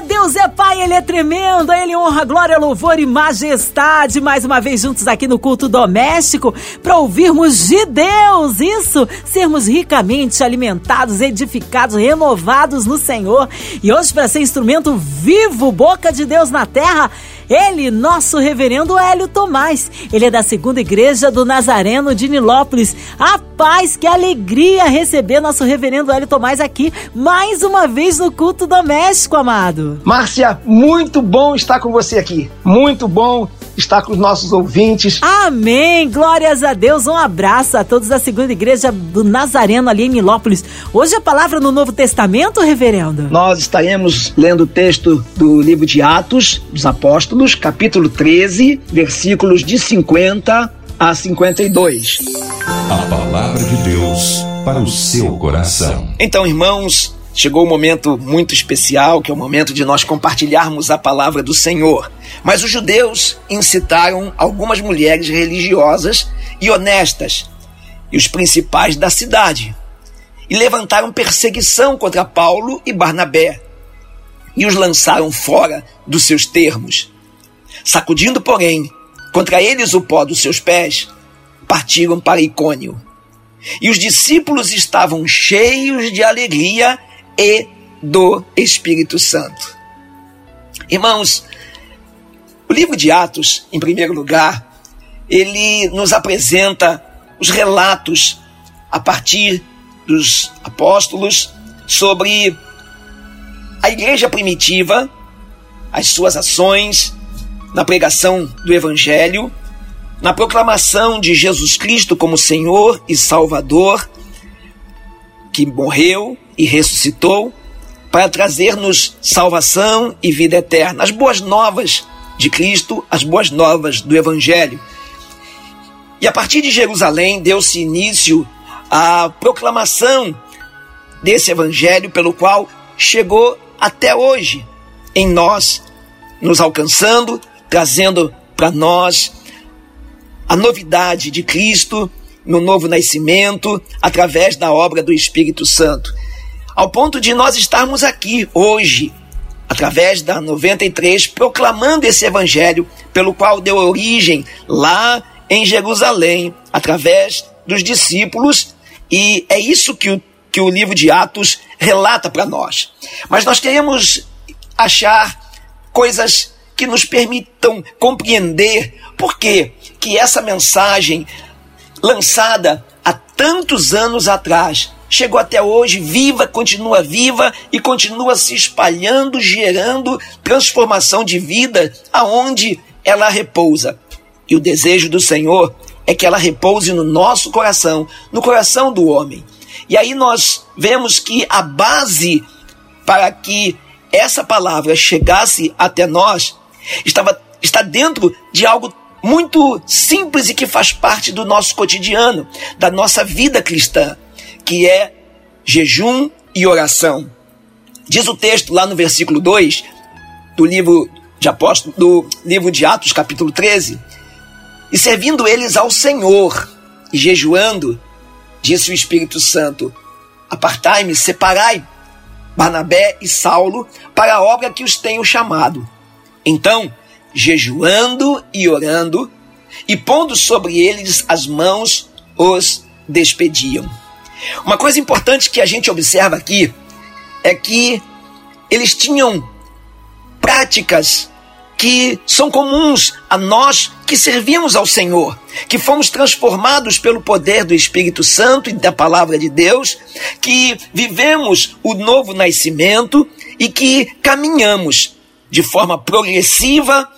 Deus é Pai, Ele é tremendo, Ele honra, glória, louvor e majestade. Mais uma vez juntos aqui no culto doméstico para ouvirmos de Deus. Isso, sermos ricamente alimentados, edificados, renovados no Senhor. E hoje, para ser instrumento vivo, boca de Deus na terra, ele, nosso reverendo Hélio Tomás. Ele é da segunda igreja do Nazareno de Nilópolis. A paz, que alegria receber nosso reverendo Hélio Tomás aqui mais uma vez no culto doméstico, amado. Márcia, muito bom estar com você aqui. Muito bom estar com os nossos ouvintes. Amém! Glórias a Deus. Um abraço a todos da segunda igreja do Nazareno ali em Nilópolis. Hoje a palavra no Novo Testamento, reverendo? Nós estaremos lendo o texto do livro de Atos dos Apóstolos, capítulo 13, versículos de 50 a 52. A palavra de Deus para o seu coração. Então, irmãos, chegou um momento muito especial, que é o momento de nós compartilharmos a palavra do Senhor. Mas os judeus incitaram algumas mulheres religiosas e honestas e os principais da cidade e levantaram perseguição contra Paulo e Barnabé e os lançaram fora dos seus termos. Sacudindo, porém, contra eles o pó dos seus pés, partiram para Icônio. E os discípulos estavam cheios de alegria e do Espírito Santo. Irmãos, o livro de Atos, em primeiro lugar, ele nos apresenta os relatos a partir dos apóstolos sobre a igreja primitiva, as suas ações na pregação do evangelho, na proclamação de Jesus Cristo como Senhor e Salvador, que morreu e ressuscitou para trazer-nos salvação e vida eterna, as boas novas de Cristo, as boas novas do Evangelho. E a partir de Jerusalém deu-se início à proclamação desse Evangelho, pelo qual chegou até hoje em nós, nos alcançando, trazendo para nós a novidade de Cristo no novo nascimento, através da obra do Espírito Santo. Ao ponto de nós estarmos aqui hoje, através da 93, proclamando esse evangelho, pelo qual deu origem lá em Jerusalém, através dos discípulos, e é isso que o, que o livro de Atos relata para nós. Mas nós queremos achar coisas que nos permitam compreender por que que essa mensagem lançada há tantos anos atrás chegou até hoje viva, continua viva e continua se espalhando, gerando transformação de vida aonde ela repousa. E o desejo do Senhor é que ela repouse no nosso coração, no coração do homem. E aí nós vemos que a base para que essa palavra chegasse até nós estava está dentro de algo muito simples e que faz parte do nosso cotidiano, da nossa vida cristã que é jejum e oração. Diz o texto lá no versículo 2 do livro de Apóstolo, do livro de Atos, capítulo 13, e servindo eles ao Senhor e jejuando, disse o Espírito Santo: Apartai-me, separai Barnabé e Saulo para a obra que os tenho chamado. Então, jejuando e orando, e pondo sobre eles as mãos, os despediam. Uma coisa importante que a gente observa aqui é que eles tinham práticas que são comuns a nós que servimos ao Senhor, que fomos transformados pelo poder do Espírito Santo e da palavra de Deus, que vivemos o novo nascimento e que caminhamos de forma progressiva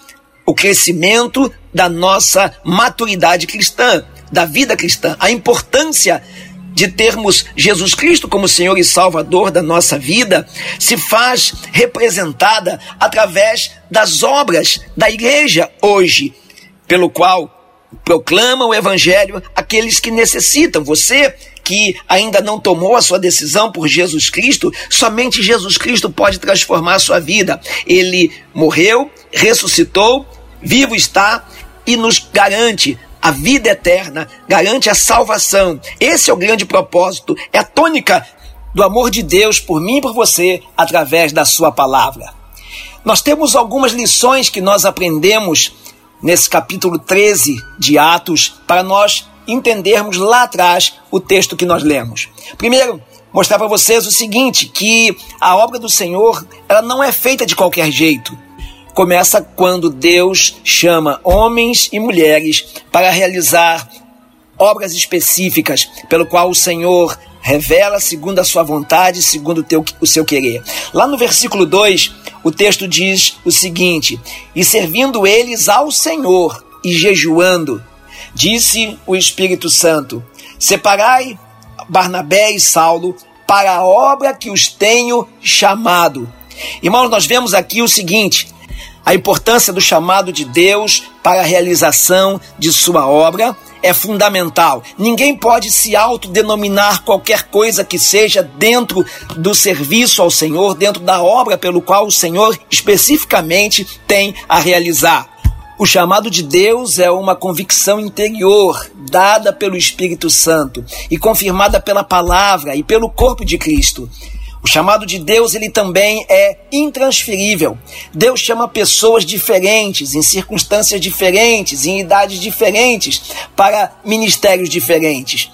o crescimento da nossa maturidade cristã, da vida cristã, a importância de termos Jesus Cristo como Senhor e Salvador da nossa vida se faz representada através das obras da igreja hoje, pelo qual proclama o evangelho àqueles que necessitam. Você que ainda não tomou a sua decisão por Jesus Cristo, somente Jesus Cristo pode transformar a sua vida. Ele morreu, ressuscitou, vivo está e nos garante a vida eterna, garante a salvação. Esse é o grande propósito, é a tônica do amor de Deus por mim e por você através da sua palavra. Nós temos algumas lições que nós aprendemos nesse capítulo 13 de Atos para nós entendermos lá atrás o texto que nós lemos. Primeiro, mostrar para vocês o seguinte, que a obra do Senhor, ela não é feita de qualquer jeito. Começa quando Deus chama homens e mulheres para realizar obras específicas, pelo qual o Senhor revela segundo a sua vontade, segundo o, teu, o seu querer. Lá no versículo 2, o texto diz o seguinte: E servindo eles ao Senhor e jejuando, disse o Espírito Santo: Separai Barnabé e Saulo para a obra que os tenho chamado. Irmãos, nós vemos aqui o seguinte: a importância do chamado de Deus para a realização de sua obra é fundamental. Ninguém pode se autodenominar qualquer coisa que seja dentro do serviço ao Senhor, dentro da obra pelo qual o Senhor especificamente tem a realizar. O chamado de Deus é uma convicção interior dada pelo Espírito Santo e confirmada pela palavra e pelo corpo de Cristo. O chamado de Deus, ele também é intransferível. Deus chama pessoas diferentes, em circunstâncias diferentes, em idades diferentes, para ministérios diferentes.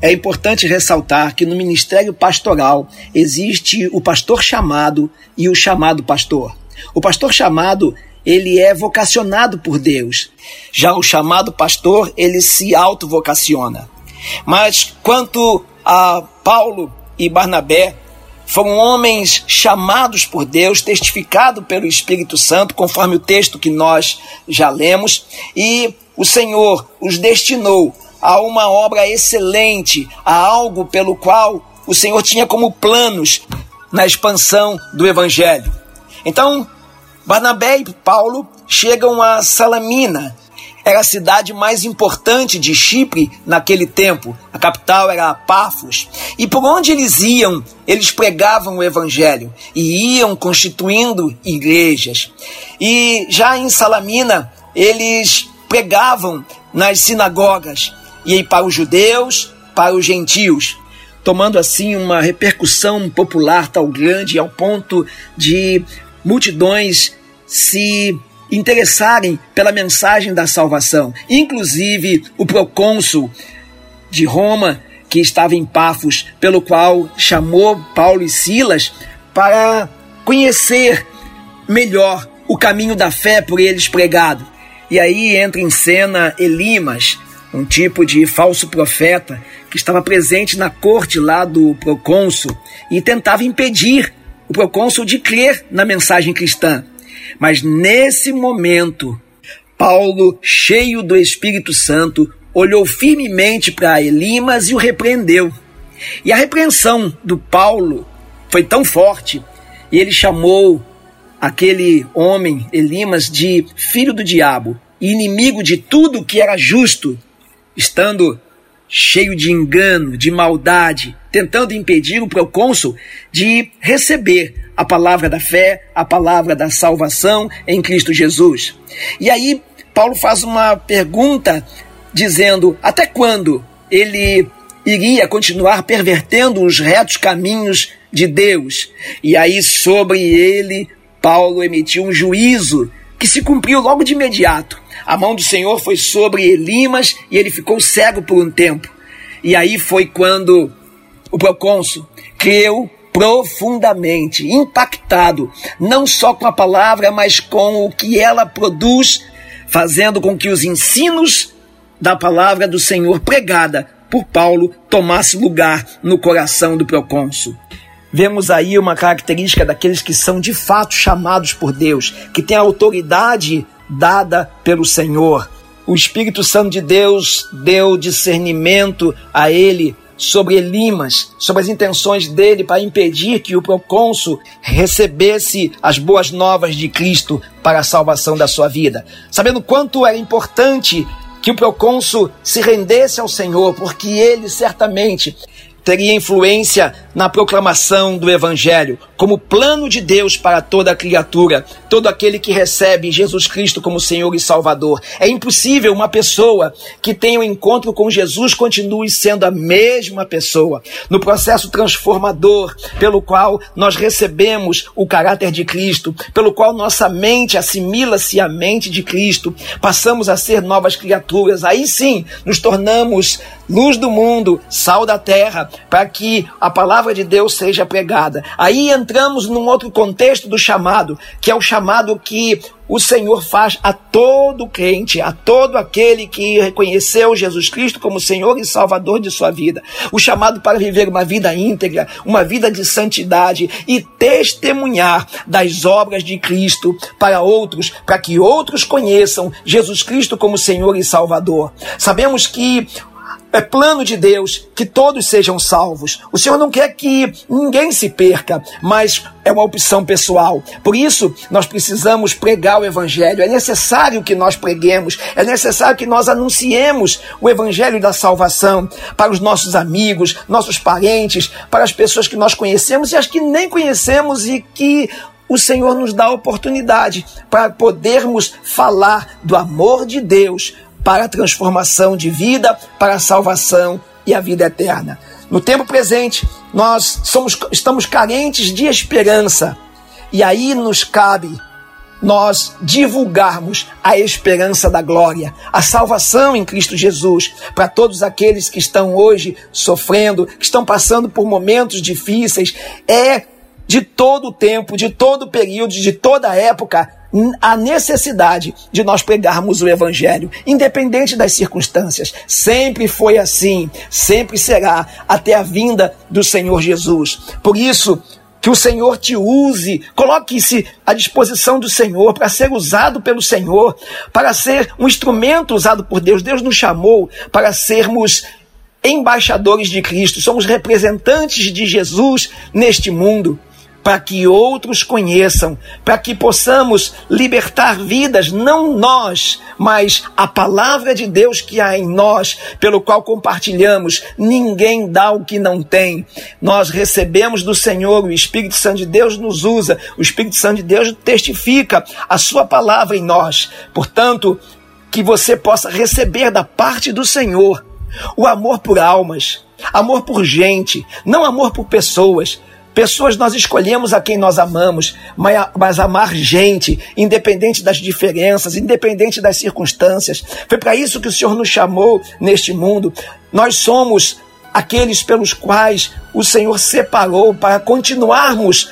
É importante ressaltar que no ministério pastoral existe o pastor chamado e o chamado pastor. O pastor chamado, ele é vocacionado por Deus. Já o chamado pastor, ele se autovocaciona. Mas quanto a Paulo e Barnabé, foram homens chamados por Deus, testificado pelo Espírito Santo, conforme o texto que nós já lemos, e o Senhor os destinou a uma obra excelente, a algo pelo qual o Senhor tinha como planos na expansão do Evangelho. Então, Barnabé e Paulo chegam a Salamina, era a cidade mais importante de Chipre naquele tempo. A capital era Pafos. E por onde eles iam, eles pregavam o evangelho e iam constituindo igrejas. E já em Salamina, eles pregavam nas sinagogas e para os judeus, para os gentios, tomando assim uma repercussão popular tão grande ao ponto de multidões se interessarem pela mensagem da salvação. Inclusive o procônsul de Roma, que estava em Pafos, pelo qual chamou Paulo e Silas para conhecer melhor o caminho da fé por eles pregado. E aí entra em cena Elimas, um tipo de falso profeta que estava presente na corte lá do procônsul e tentava impedir o procônsul de crer na mensagem cristã. Mas nesse momento, Paulo, cheio do Espírito Santo, olhou firmemente para Elimas e o repreendeu. E a repreensão do Paulo foi tão forte, e ele chamou aquele homem, Elimas, de filho do diabo, inimigo de tudo que era justo, estando cheio de engano, de maldade, tentando impedir o procônsul de receber a palavra da fé, a palavra da salvação em Cristo Jesus. E aí, Paulo faz uma pergunta dizendo: até quando ele iria continuar pervertendo os retos caminhos de Deus? E aí, sobre ele, Paulo emitiu um juízo que se cumpriu logo de imediato. A mão do Senhor foi sobre Elimas e ele ficou cego por um tempo. E aí foi quando o procônsul creu profundamente impactado, não só com a palavra, mas com o que ela produz, fazendo com que os ensinos da palavra do Senhor pregada por Paulo tomasse lugar no coração do procônsul. Vemos aí uma característica daqueles que são de fato chamados por Deus, que têm a autoridade dada pelo Senhor. O Espírito Santo de Deus deu discernimento a ele sobre Elimas, sobre as intenções dele para impedir que o procônsul recebesse as boas novas de Cristo para a salvação da sua vida. Sabendo quanto era importante que o procônsul se rendesse ao Senhor, porque ele certamente teria influência na proclamação do Evangelho, como plano de Deus para toda criatura, todo aquele que recebe Jesus Cristo como Senhor e Salvador. É impossível uma pessoa que tenha um encontro com Jesus continue sendo a mesma pessoa. No processo transformador pelo qual nós recebemos o caráter de Cristo, pelo qual nossa mente assimila-se à mente de Cristo, passamos a ser novas criaturas. Aí sim, nos tornamos luz do mundo, sal da terra, para que a palavra de Deus seja pregada. Aí entramos num outro contexto do chamado, que é o chamado que o Senhor faz a todo crente, a todo aquele que reconheceu Jesus Cristo como Senhor e Salvador de sua vida. O chamado para viver uma vida íntegra, uma vida de santidade e testemunhar das obras de Cristo para outros, para que outros conheçam Jesus Cristo como Senhor e Salvador. Sabemos que é plano de Deus que todos sejam salvos. O Senhor não quer que ninguém se perca, mas é uma opção pessoal. Por isso, nós precisamos pregar o Evangelho. É necessário que nós preguemos, é necessário que nós anunciemos o Evangelho da salvação para os nossos amigos, nossos parentes, para as pessoas que nós conhecemos e as que nem conhecemos e que o Senhor nos dá a oportunidade para podermos falar do amor de Deus para a transformação de vida, para a salvação e a vida eterna. No tempo presente, nós somos, estamos carentes de esperança. E aí nos cabe nós divulgarmos a esperança da glória, a salvação em Cristo Jesus, para todos aqueles que estão hoje sofrendo, que estão passando por momentos difíceis. É de todo o tempo, de todo o período, de toda a época, a necessidade de nós pregarmos o Evangelho, independente das circunstâncias. Sempre foi assim, sempre será, até a vinda do Senhor Jesus. Por isso, que o Senhor te use, coloque-se à disposição do Senhor para ser usado pelo Senhor, para ser um instrumento usado por Deus. Deus nos chamou para sermos embaixadores de Cristo, somos representantes de Jesus neste mundo para que outros conheçam, para que possamos libertar vidas, não nós, mas a palavra de Deus que há em nós, pelo qual compartilhamos. Ninguém dá o que não tem. Nós recebemos do Senhor, o Espírito Santo de Deus nos usa, o Espírito Santo de Deus testifica a sua palavra em nós. Portanto, que você possa receber da parte do Senhor o amor por almas, amor por gente, não amor por pessoas, Pessoas nós escolhemos a quem nós amamos, mas, amar gente, independente das diferenças, independente das circunstâncias. Foi para isso que o Senhor nos chamou neste mundo. Nós somos aqueles pelos quais o Senhor separou para continuarmos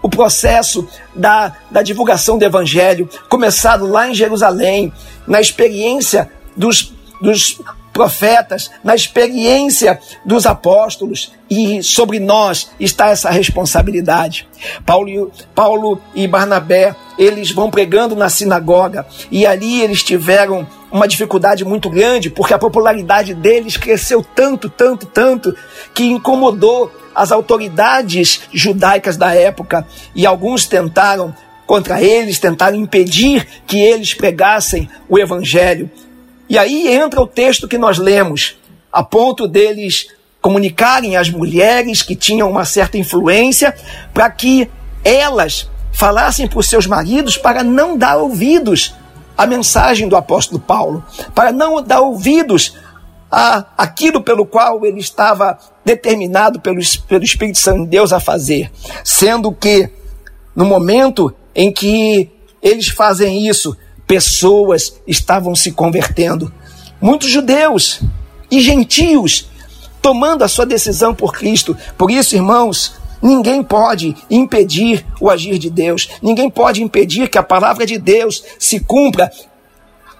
o processo da, da divulgação do Evangelho, começado lá em Jerusalém, na experiência dos, dos profetas, na experiência dos apóstolos, e sobre nós está essa responsabilidade. Paulo, Paulo e Barnabé, eles vão pregando na sinagoga, e ali eles tiveram uma dificuldade muito grande, porque a popularidade deles cresceu tanto, tanto, tanto, que incomodou as autoridades judaicas da época, e alguns tentaram contra eles, tentaram impedir que eles pregassem o evangelho. E aí entra o texto que nós lemos, a ponto deles comunicarem às mulheres que tinham uma certa influência para que elas falassem para os seus maridos para não dar ouvidos à mensagem do apóstolo Paulo, para não dar ouvidos a aquilo pelo qual ele estava determinado pelo, pelo Espírito Santo de Deus a fazer, sendo que no momento em que eles fazem isso, pessoas estavam se convertendo. Muitos judeus e gentios tomando a sua decisão por Cristo. Por isso, irmãos, ninguém pode impedir o agir de Deus. Ninguém pode impedir que a palavra de Deus se cumpra.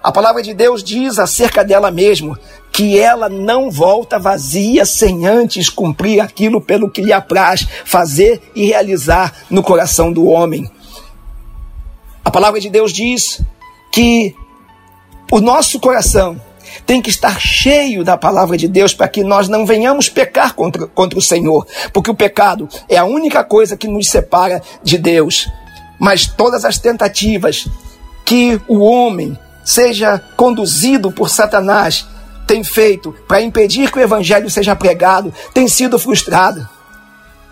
A palavra de Deus diz acerca dela mesmo que ela não volta vazia sem antes cumprir aquilo pelo que lhe apraz fazer e realizar no coração do homem. A palavra de Deus diz que o nosso coração tem que estar cheio da palavra de Deus para que nós não venhamos pecar contra, contra o Senhor, porque o pecado é a única coisa que nos separa de Deus. Mas todas as tentativas que o homem seja conduzido por Satanás, tem feito para impedir que o evangelho seja pregado, tem sido frustrada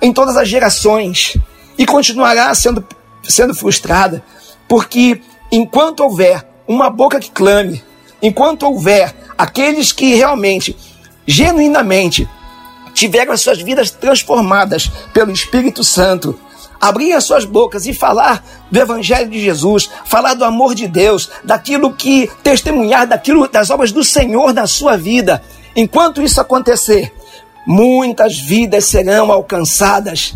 em todas as gerações e continuará sendo, sendo frustrada, porque enquanto houver uma boca que clame, enquanto houver aqueles que realmente, genuinamente, tiveram as suas vidas transformadas pelo Espírito Santo, abrir as suas bocas e falar do Evangelho de Jesus, falar do amor de Deus, daquilo que testemunhar, daquilo das obras do Senhor na sua vida. Enquanto isso acontecer, muitas vidas serão alcançadas,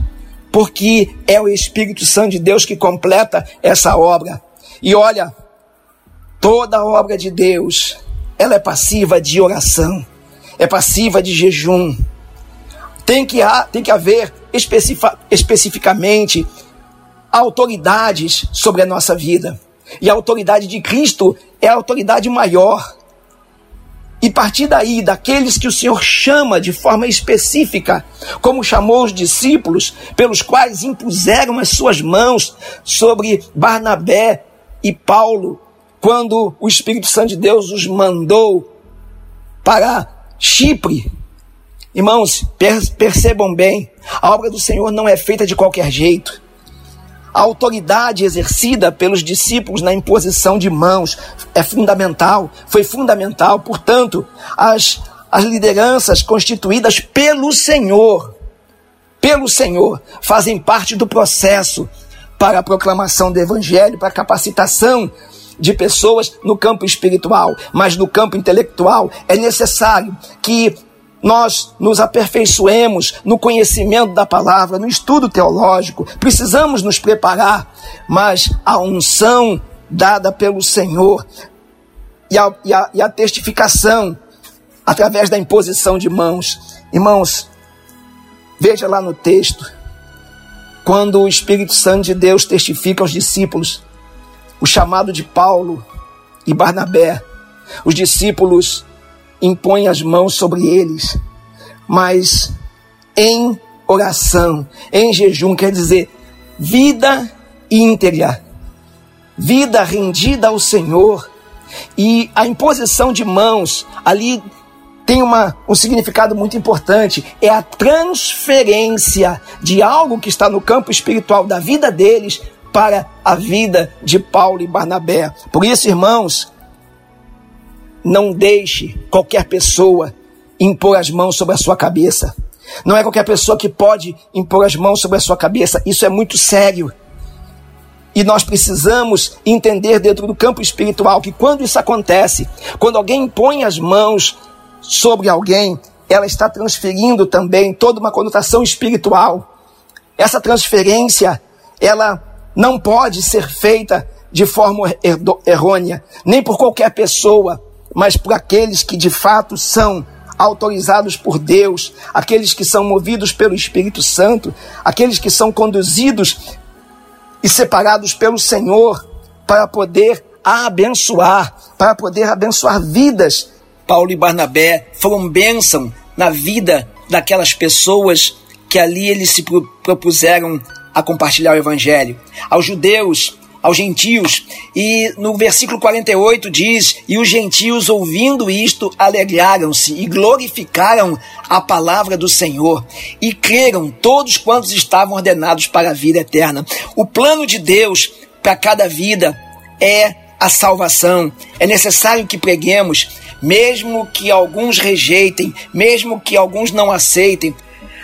porque é o Espírito Santo de Deus que completa essa obra. E olha, toda obra de Deus, ela é passiva de oração, é passiva de jejum. Tem que, tem que haver especificamente autoridades sobre a nossa vida. E a autoridade de Cristo é a autoridade maior. E partir daí, daqueles que o Senhor chama de forma específica, como chamou os discípulos, pelos quais impuseram as suas mãos sobre Barnabé e Paulo, quando o Espírito Santo de Deus os mandou para Chipre, Irmãos, percebam bem, a obra do Senhor não é feita de qualquer jeito. A autoridade exercida pelos discípulos na imposição de mãos é fundamental, foi fundamental. Portanto, as, as lideranças constituídas pelo Senhor, pelo Senhor, fazem parte do processo para a proclamação do Evangelho, para a capacitação de pessoas no campo espiritual, mas no campo intelectual é necessário que nós nos aperfeiçoemos no conhecimento da palavra, no estudo teológico, precisamos nos preparar, mas a unção dada pelo Senhor e a, e a, e a testificação através da imposição de mãos. Irmãos, veja lá no texto, quando o Espírito Santo de Deus testifica aos discípulos o chamado de Paulo e Barnabé, os discípulos impõe as mãos sobre eles, mas em oração, em jejum, quer dizer, vida íntegra, vida rendida ao Senhor. E a imposição de mãos ali tem uma, um significado muito importante: é a transferência de algo que está no campo espiritual da vida deles para a vida de Paulo e Barnabé. Por isso, irmãos, não deixe qualquer pessoa impor as mãos sobre a sua cabeça. Não é qualquer pessoa que pode impor as mãos sobre a sua cabeça. Isso é muito sério. E nós precisamos entender dentro do campo espiritual que quando isso acontece, quando alguém impõe as mãos sobre alguém, ela está transferindo também toda uma conotação espiritual. Essa transferência, ela não pode ser feita de forma errônea, nem por qualquer pessoa mas por aqueles que de fato são autorizados por Deus, aqueles que são movidos pelo Espírito Santo, aqueles que são conduzidos e separados pelo Senhor para poder abençoar, para poder abençoar vidas. Paulo e Barnabé foram bênção na vida daquelas pessoas que ali eles se propuseram a compartilhar o evangelho. Aos judeus, aos gentios. E no versículo 48 diz: E os gentios, ouvindo isto, alegraram-se e glorificaram a palavra do Senhor e creram todos quantos estavam ordenados para a vida eterna. O plano de Deus para cada vida é a salvação. É necessário que preguemos, mesmo que alguns rejeitem, mesmo que alguns não aceitem.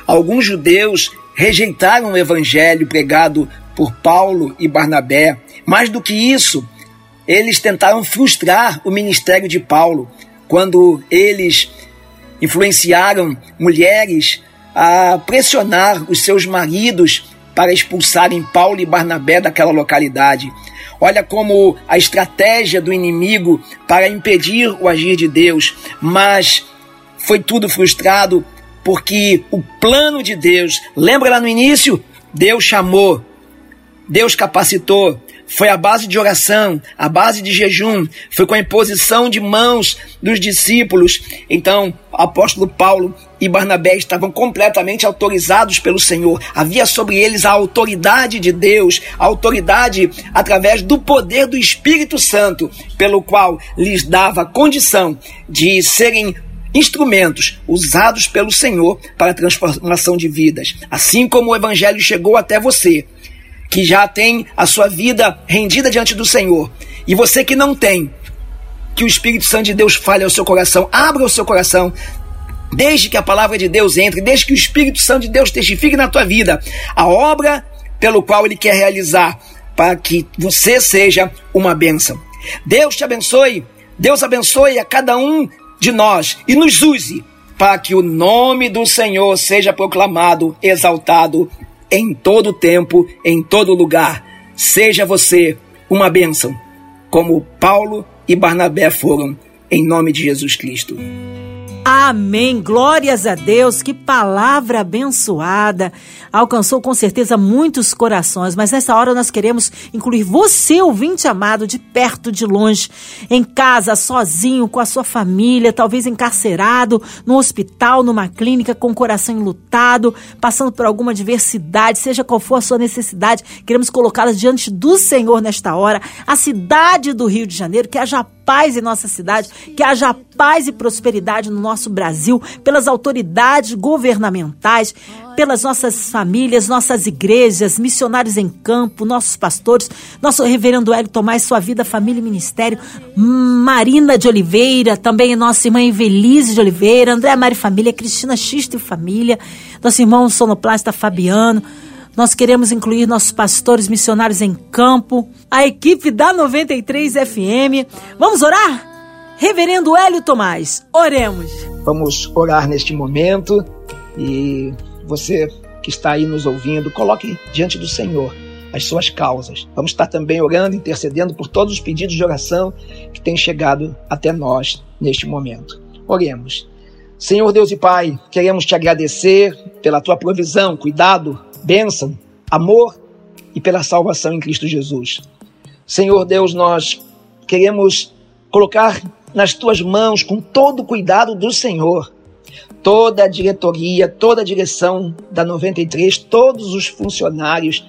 Alguns judeus rejeitaram o evangelho pregado por Paulo e Barnabé. Mais do que isso, eles tentaram frustrar o ministério de Paulo quando eles influenciaram mulheres a pressionar os seus maridos para expulsarem Paulo e Barnabé daquela localidade. Olha como a estratégia do inimigo para impedir o agir de Deus, mas foi tudo frustrado porque o plano de Deus, lembra lá no início? Deus chamou Deus capacitou. Foi a base de oração, a base de jejum, foi com a imposição de mãos dos discípulos. Então, apóstolo Paulo e Barnabé estavam completamente autorizados pelo Senhor. Havia sobre eles a autoridade de Deus, a autoridade através do poder do Espírito Santo, pelo qual lhes dava condição de serem instrumentos usados pelo Senhor para a transformação de vidas. Assim como o Evangelho chegou até você, que já tem a sua vida rendida diante do Senhor, e você que não tem, que o Espírito Santo de Deus fale ao seu coração, abra o seu coração, desde que a palavra de Deus entre, desde que o Espírito Santo de Deus testifique na tua vida a obra pelo qual ele quer realizar, para que você seja uma bênção. Deus te abençoe, Deus abençoe a cada um de nós e nos use para que o nome do Senhor seja proclamado, exaltado em todo tempo, em todo lugar. Seja você uma bênção, como Paulo e Barnabé foram, em nome de Jesus Cristo. Amém. Glórias a Deus. Que palavra abençoada. Alcançou com certeza muitos corações, mas nessa hora nós queremos incluir você, ouvinte amado, de perto, de longe, em casa, sozinho, com a sua família, talvez encarcerado, no hospital, numa clínica, com o coração enlutado, passando por alguma adversidade, seja qual for a sua necessidade, queremos colocá-la diante do Senhor nesta hora. A cidade do Rio de Janeiro, que haja paz em nossa cidade, que haja paz e prosperidade no nosso Brasil, pelas autoridades governamentais, pelas nossas famílias, nossas igrejas, missionários em campo, nossos pastores, nosso reverendo Hélio Tomás, sua vida, família e ministério, Marina de Oliveira, também nossa irmã Evelise de Oliveira, André Mari Família, Cristina Xisto e Família, nosso irmão sonoplasta Fabiano, nós queremos incluir nossos pastores missionários em campo, a equipe da 93 FM. Vamos orar? Reverendo Hélio Tomás, oremos. Vamos orar neste momento e você que está aí nos ouvindo, coloque diante do Senhor as suas causas. Vamos estar também orando, intercedendo por todos os pedidos de oração que têm chegado até nós neste momento. Oremos. Senhor Deus e Pai, queremos te agradecer pela tua provisão, cuidado, bênção, amor e pela salvação em Cristo Jesus. Senhor Deus, nós queremos colocar nas tuas mãos, com todo o cuidado do Senhor, toda a diretoria, toda a direção da 93, todos os funcionários,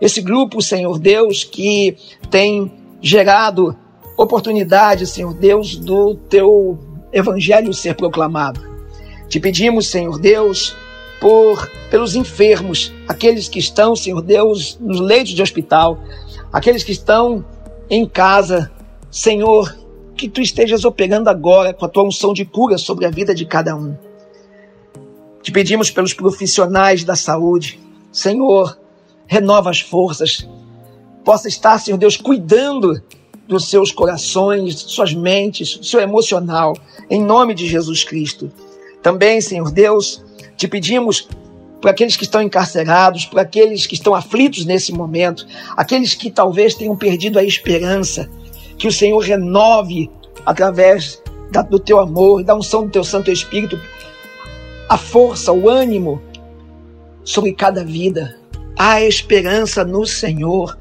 esse grupo, Senhor Deus, que tem gerado oportunidade, Senhor Deus, do teu evangelho ser proclamado. Te pedimos, Senhor Deus, por pelos enfermos, aqueles que estão, Senhor Deus, nos leitos de hospital, aqueles que estão em casa, Senhor, que tu estejas operando agora com a tua unção de cura sobre a vida de cada um. Te pedimos pelos profissionais da saúde, Senhor, renova as forças, possa estar, Senhor Deus, cuidando dos seus corações, suas mentes, seu emocional, em nome de Jesus Cristo. Também, Senhor Deus, te pedimos para aqueles que estão encarcerados, para aqueles que estão aflitos nesse momento, aqueles que talvez tenham perdido a esperança, que o Senhor renove através da, do teu amor, da unção do teu Santo Espírito, a força, o ânimo sobre cada vida. Há esperança no Senhor.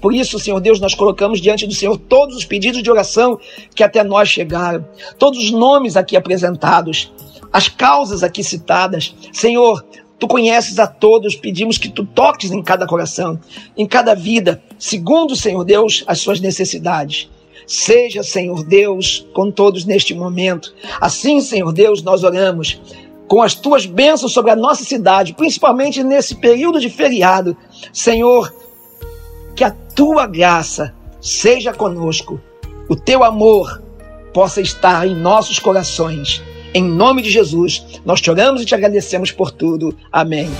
Por isso, Senhor Deus, nós colocamos diante do Senhor todos os pedidos de oração que até nós chegaram, todos os nomes aqui apresentados as causas aqui citadas. Senhor, tu conheces a todos, pedimos que tu toques em cada coração, em cada vida, segundo, Senhor Deus, as suas necessidades. Seja, Senhor Deus, com todos neste momento. Assim, Senhor Deus, nós oramos com as tuas bênçãos sobre a nossa cidade, principalmente nesse período de feriado. Senhor, que a tua graça seja conosco, o teu amor possa estar em nossos corações em nome de Jesus, nós te oramos e te agradecemos por tudo. Amém.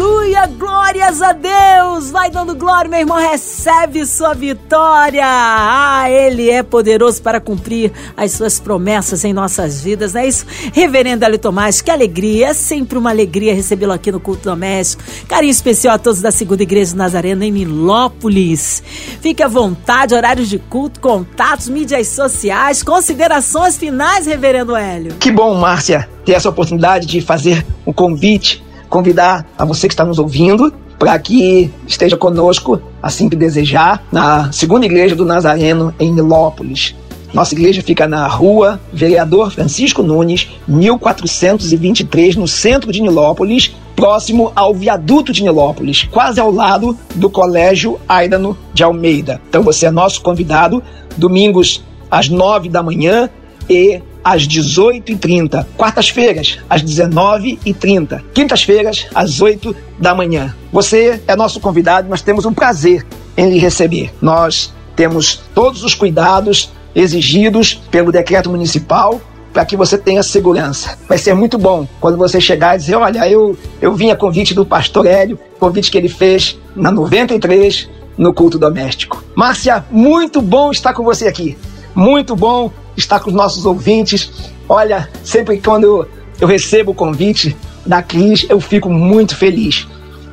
Aleluia, glórias a Deus. Vai dando glória, meu irmão, recebe sua vitória. Ah, ele é poderoso para cumprir as suas promessas em nossas vidas, não é isso? Reverendo Ali Tomás, que alegria, é sempre uma alegria recebê-lo aqui no culto doméstico. Carinho especial a todos da Segunda Igreja Nazarena em Milópolis. Fique à vontade, horários de culto, contatos, mídias sociais, considerações finais, Reverendo Hélio. Que bom, Márcia, ter essa oportunidade de fazer um convite convidar a você que está nos ouvindo para que esteja conosco, assim que desejar, na segunda igreja do Nazareno em Nilópolis. Nossa igreja fica na rua Vereador Francisco Nunes, 1423, no centro de Nilópolis, próximo ao viaduto de Nilópolis, quase ao lado do Colégio Aidano de Almeida. Então você é nosso convidado, domingos às 9 da manhã e às 18h30. Quartas-feiras, às 19h30. Quintas-feiras, às 8 da manhã. Você é nosso convidado, nós temos um prazer em lhe receber. Nós temos todos os cuidados exigidos pelo decreto municipal para que você tenha segurança. Vai ser muito bom quando você chegar e dizer: Olha, eu, eu vim a convite do pastor Hélio, convite que ele fez na 93 no culto doméstico. Márcia, muito bom estar com você aqui. Muito bom estar com os nossos ouvintes. Olha, sempre quando eu, recebo o convite da Cris, eu fico muito feliz.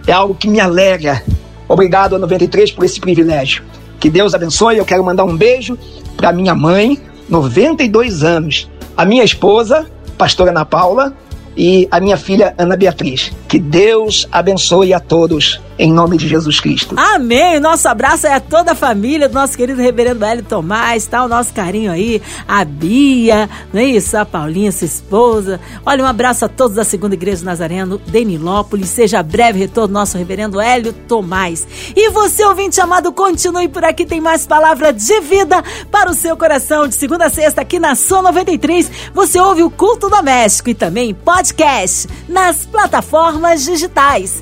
É algo que me alegra. Obrigado a 93 por esse privilégio. Que Deus abençoe. Eu quero mandar um beijo para minha mãe, 92 anos, a minha esposa, pastora Ana Paula, e a minha filha Ana Beatriz. Que Deus abençoe a todos em nome de Jesus Cristo. Amém. Nosso abraço é a toda a família do nosso querido reverendo Hélio Tomás, tá? O nosso carinho aí, a Bia, não é isso? A Paulinha, sua esposa. Olha, um abraço a todos da Segunda Igreja Nazareno, Denilópolis. Seja breve retorno nosso reverendo Hélio Tomás. E você, ouvinte amado, continue por aqui, tem mais palavra de vida para o seu coração. De segunda a sexta, aqui na Som 93, você ouve o culto doméstico e também podcast nas plataformas digitais